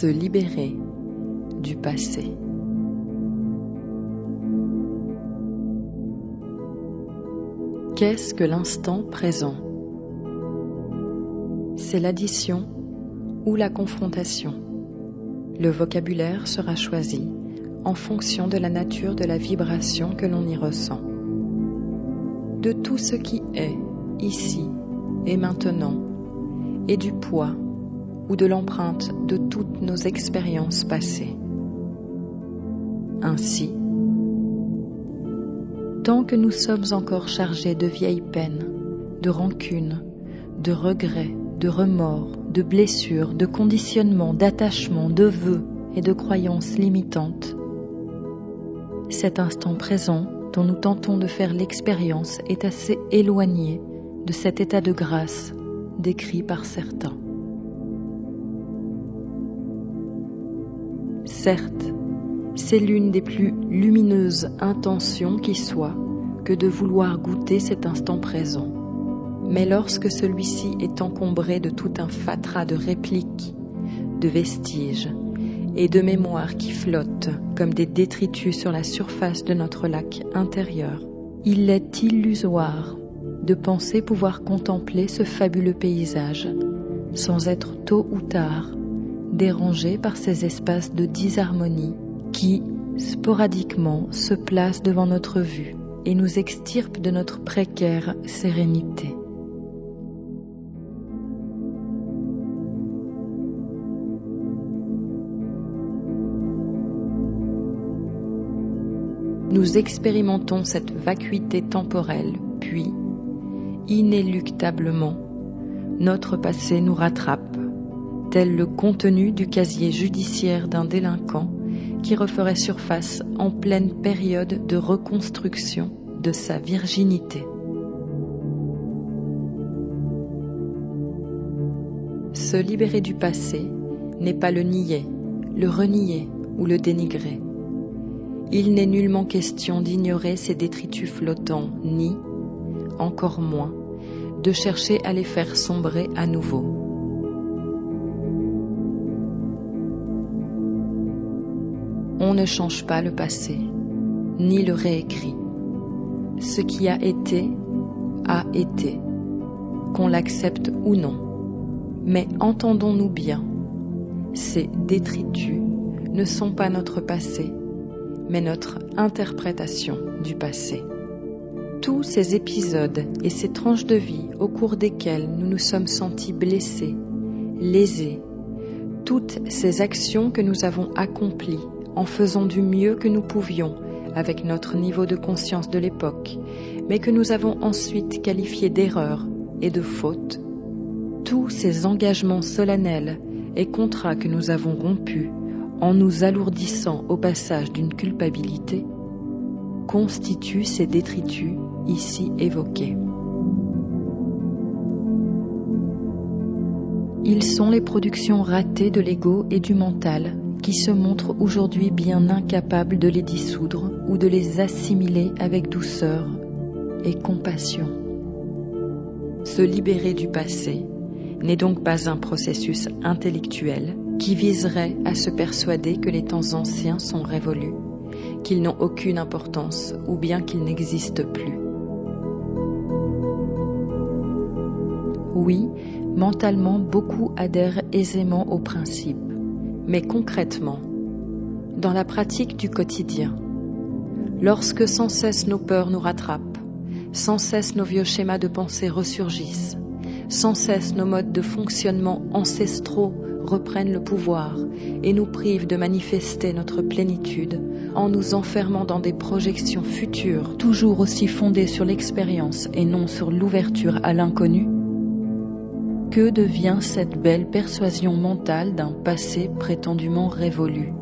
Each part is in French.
Se libérer du passé. Qu'est-ce que l'instant présent? C'est l'addition ou la confrontation. Le vocabulaire sera choisi en fonction de la nature de la vibration que l'on y ressent. De tout ce qui est ici et maintenant et du poids ou de l'empreinte de toutes nos expériences passées. Ainsi, tant que nous sommes encore chargés de vieilles peines, de rancunes, de regrets, de remords, de blessures, de conditionnements, d'attachements, de vœux et de croyances limitantes, cet instant présent dont nous tentons de faire l'expérience est assez éloigné de cet état de grâce décrit par certains. Certes, c'est l'une des plus lumineuses intentions qui soit que de vouloir goûter cet instant présent. Mais lorsque celui-ci est encombré de tout un fatras de répliques, de vestiges et de mémoires qui flottent comme des détritus sur la surface de notre lac intérieur, il est illusoire de penser pouvoir contempler ce fabuleux paysage sans être tôt ou tard dérangé par ces espaces de disharmonie qui, sporadiquement, se placent devant notre vue et nous extirpent de notre précaire sérénité. Nous expérimentons cette vacuité temporelle, puis inéluctablement, notre passé nous rattrape, tel le contenu du casier judiciaire d'un délinquant qui referait surface en pleine période de reconstruction de sa virginité. Se libérer du passé n'est pas le nier, le renier ou le dénigrer. Il n'est nullement question d'ignorer ces détritus flottants, ni, encore moins, de chercher à les faire sombrer à nouveau. Ne change pas le passé, ni le réécrit. Ce qui a été, a été, qu'on l'accepte ou non. Mais entendons-nous bien, ces détritus ne sont pas notre passé, mais notre interprétation du passé tous ces épisodes et ces tranches de vie au cours desquelles nous nous sommes sentis blessés, lésés, toutes ces actions que nous avons accomplies en faisant du mieux que nous pouvions avec notre niveau de conscience de l'époque, mais que nous avons ensuite qualifié d'erreurs et de fautes, tous ces engagements solennels et contrats que nous avons rompus en nous alourdissant au passage d'une culpabilité, constituent ces détritus ici évoqués. Ils sont les productions ratées de l'ego et du mental qui se montrent aujourd'hui bien incapables de les dissoudre ou de les assimiler avec douceur et compassion. Se libérer du passé n'est donc pas un processus intellectuel qui viserait à se persuader que les temps anciens sont révolus qu'ils n'ont aucune importance ou bien qu'ils n'existent plus. Oui, mentalement, beaucoup adhèrent aisément au principe, mais concrètement, dans la pratique du quotidien, lorsque sans cesse nos peurs nous rattrapent, sans cesse nos vieux schémas de pensée ressurgissent, sans cesse nos modes de fonctionnement ancestraux reprennent le pouvoir et nous privent de manifester notre plénitude en nous enfermant dans des projections futures, toujours aussi fondées sur l'expérience et non sur l'ouverture à l'inconnu Que devient cette belle persuasion mentale d'un passé prétendument révolu?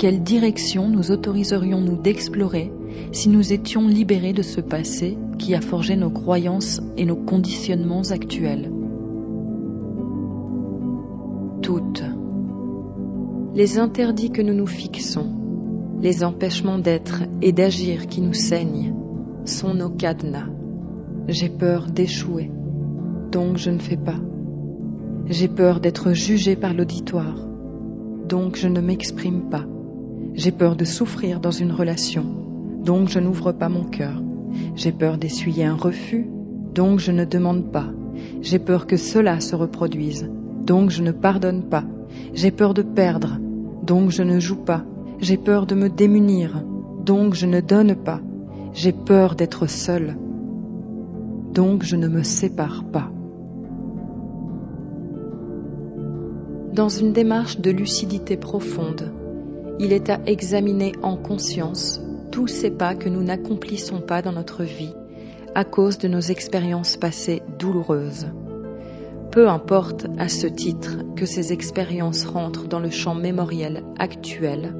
Quelle direction nous autoriserions-nous d'explorer si nous étions libérés de ce passé qui a forgé nos croyances et nos conditionnements actuels? Toutes. Les interdits que nous nous fixons, les empêchements d'être et d'agir qui nous saignent sont nos cadenas. J'ai peur d'échouer, donc je ne fais pas. J'ai peur d'être jugé par l'auditoire, donc je ne m'exprime pas. J'ai peur de souffrir dans une relation, donc je n'ouvre pas mon cœur. J'ai peur d'essuyer un refus, donc je ne demande pas. J'ai peur que cela se reproduise, donc je ne pardonne pas. J'ai peur de perdre, donc je ne joue pas. J'ai peur de me démunir, donc je ne donne pas. J'ai peur d'être seul, donc je ne me sépare pas. Dans une démarche de lucidité profonde, il est à examiner en conscience tous ces pas que nous n'accomplissons pas dans notre vie à cause de nos expériences passées douloureuses. Peu importe à ce titre que ces expériences rentrent dans le champ mémoriel actuel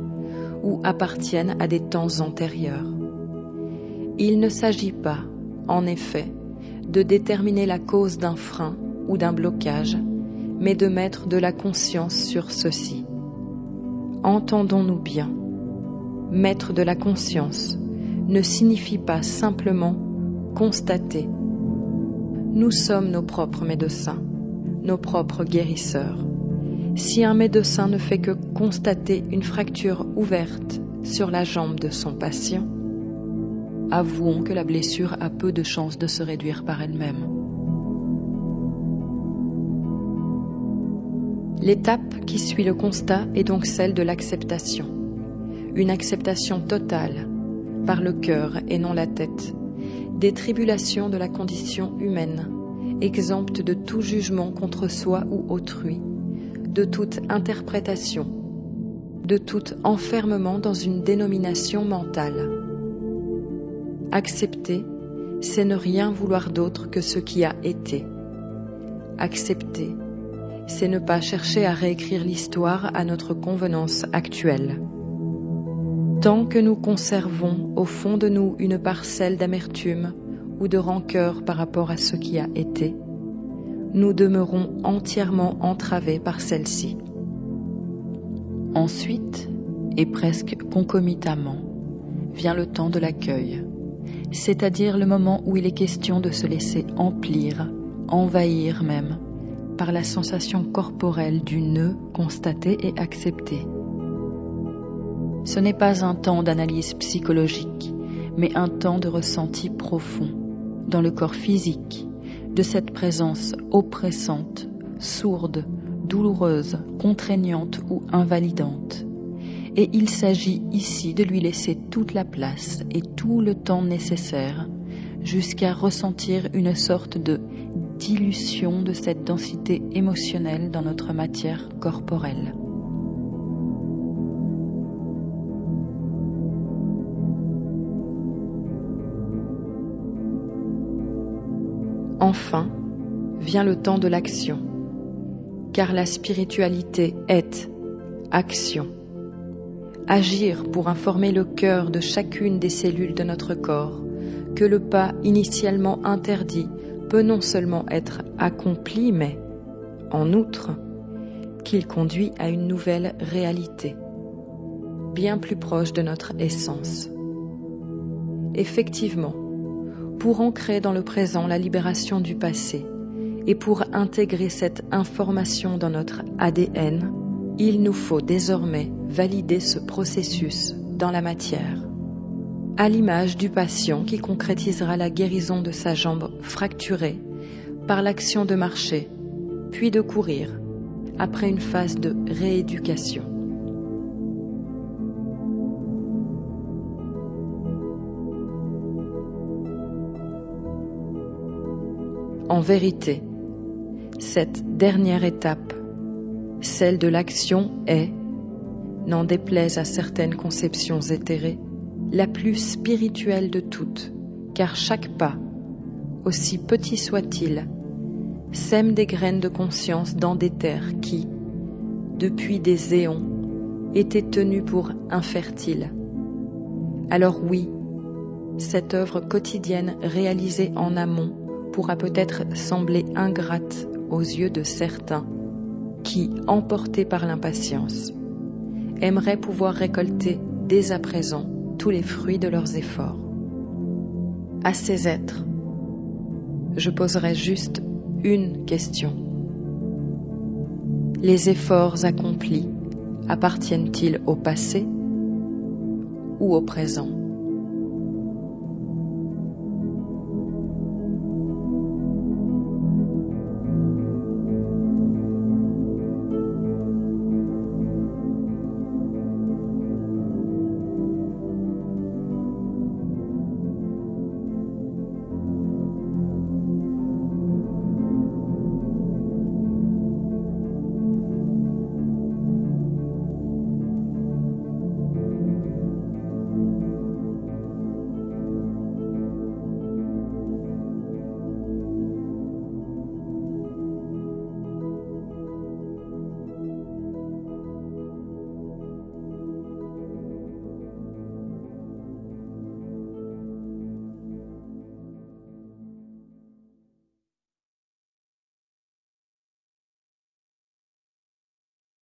ou appartiennent à des temps antérieurs. Il ne s'agit pas, en effet, de déterminer la cause d'un frein ou d'un blocage, mais de mettre de la conscience sur ceci. Entendons-nous bien. Mettre de la conscience ne signifie pas simplement constater. Nous sommes nos propres médecins, nos propres guérisseurs. Si un médecin ne fait que constater une fracture ouverte sur la jambe de son patient, avouons que la blessure a peu de chances de se réduire par elle-même. L'étape qui suit le constat est donc celle de l'acceptation. Une acceptation totale, par le cœur et non la tête, des tribulations de la condition humaine, exempte de tout jugement contre soi ou autrui, de toute interprétation, de tout enfermement dans une dénomination mentale. Accepter, c'est ne rien vouloir d'autre que ce qui a été. Accepter, c'est ne pas chercher à réécrire l'histoire à notre convenance actuelle. Tant que nous conservons au fond de nous une parcelle d'amertume ou de rancœur par rapport à ce qui a été, nous demeurons entièrement entravés par celle-ci. Ensuite, et presque concomitamment, vient le temps de l'accueil c'est-à-dire le moment où il est question de se laisser emplir, envahir même, par la sensation corporelle du nœud constaté et accepté. Ce n'est pas un temps d'analyse psychologique, mais un temps de ressenti profond, dans le corps physique, de cette présence oppressante, sourde, douloureuse, contraignante ou invalidante et il s'agit ici de lui laisser toute la place et tout le temps nécessaire jusqu'à ressentir une sorte de de cette densité émotionnelle dans notre matière corporelle. Enfin, vient le temps de l'action, car la spiritualité est action agir pour informer le cœur de chacune des cellules de notre corps que le pas initialement interdit peut non seulement être accompli, mais, en outre, qu'il conduit à une nouvelle réalité, bien plus proche de notre essence. Effectivement, pour ancrer dans le présent la libération du passé et pour intégrer cette information dans notre ADN, il nous faut désormais valider ce processus dans la matière. À l'image du patient qui concrétisera la guérison de sa jambe fracturée par l'action de marcher, puis de courir, après une phase de rééducation. En vérité, cette dernière étape celle de l'action est, n'en déplaise à certaines conceptions éthérées, la plus spirituelle de toutes, car chaque pas, aussi petit soit-il, sème des graines de conscience dans des terres qui, depuis des éons, étaient tenues pour infertiles. Alors oui, cette œuvre quotidienne réalisée en amont pourra peut-être sembler ingrate aux yeux de certains, qui, emportés par l'impatience, aimeraient pouvoir récolter dès à présent tous les fruits de leurs efforts. À ces êtres, je poserai juste une question. Les efforts accomplis appartiennent-ils au passé ou au présent?